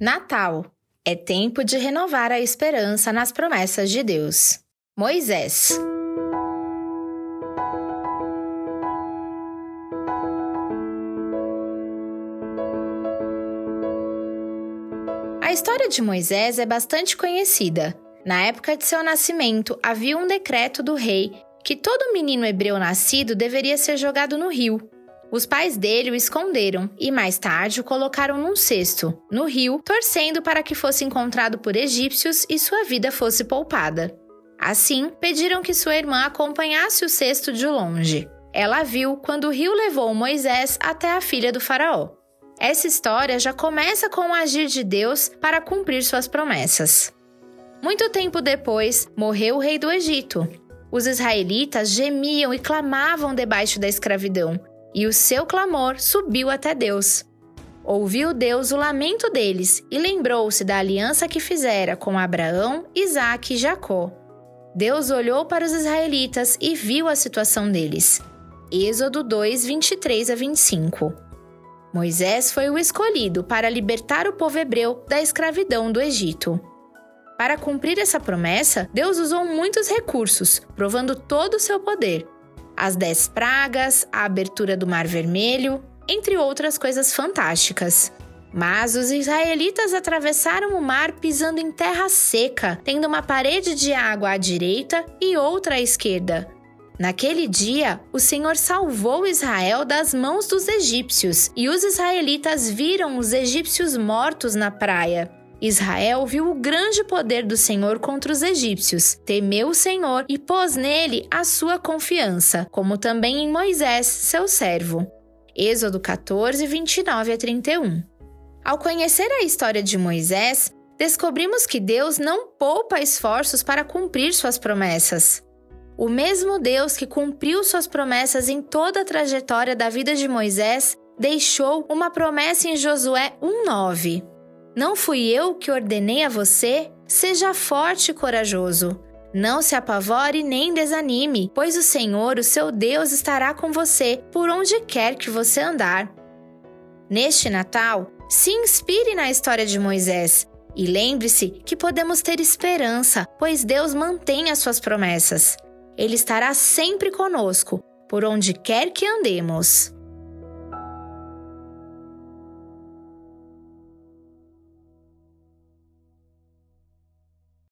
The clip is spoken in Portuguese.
Natal é tempo de renovar a esperança nas promessas de Deus. Moisés. A história de Moisés é bastante conhecida. Na época de seu nascimento, havia um decreto do rei que todo menino hebreu nascido deveria ser jogado no rio. Os pais dele o esconderam e mais tarde o colocaram num cesto, no rio, torcendo para que fosse encontrado por egípcios e sua vida fosse poupada. Assim, pediram que sua irmã acompanhasse o cesto de longe. Ela viu quando o rio levou Moisés até a filha do Faraó. Essa história já começa com o agir de Deus para cumprir suas promessas. Muito tempo depois, morreu o rei do Egito. Os israelitas gemiam e clamavam debaixo da escravidão, e o seu clamor subiu até Deus. Ouviu Deus o lamento deles e lembrou-se da aliança que fizera com Abraão, Isaque e Jacó. Deus olhou para os israelitas e viu a situação deles. Êxodo 2, 23 a 25. Moisés foi o escolhido para libertar o povo hebreu da escravidão do Egito. Para cumprir essa promessa, Deus usou muitos recursos, provando todo o seu poder, as dez pragas, a abertura do Mar Vermelho, entre outras coisas fantásticas. Mas os israelitas atravessaram o mar pisando em terra seca, tendo uma parede de água à direita e outra à esquerda. Naquele dia, o Senhor salvou Israel das mãos dos egípcios, e os israelitas viram os egípcios mortos na praia. Israel viu o grande poder do Senhor contra os egípcios, temeu o Senhor e pôs nele a sua confiança, como também em Moisés, seu servo. Êxodo 14, 29 a 31. Ao conhecer a história de Moisés, descobrimos que Deus não poupa esforços para cumprir suas promessas. O mesmo Deus que cumpriu suas promessas em toda a trajetória da vida de Moisés deixou uma promessa em Josué 1:9. Não fui eu que ordenei a você? Seja forte e corajoso. Não se apavore nem desanime, pois o Senhor, o seu Deus, estará com você por onde quer que você andar. Neste Natal, se inspire na história de Moisés e lembre-se que podemos ter esperança, pois Deus mantém as suas promessas. Ele estará sempre conosco, por onde quer que andemos.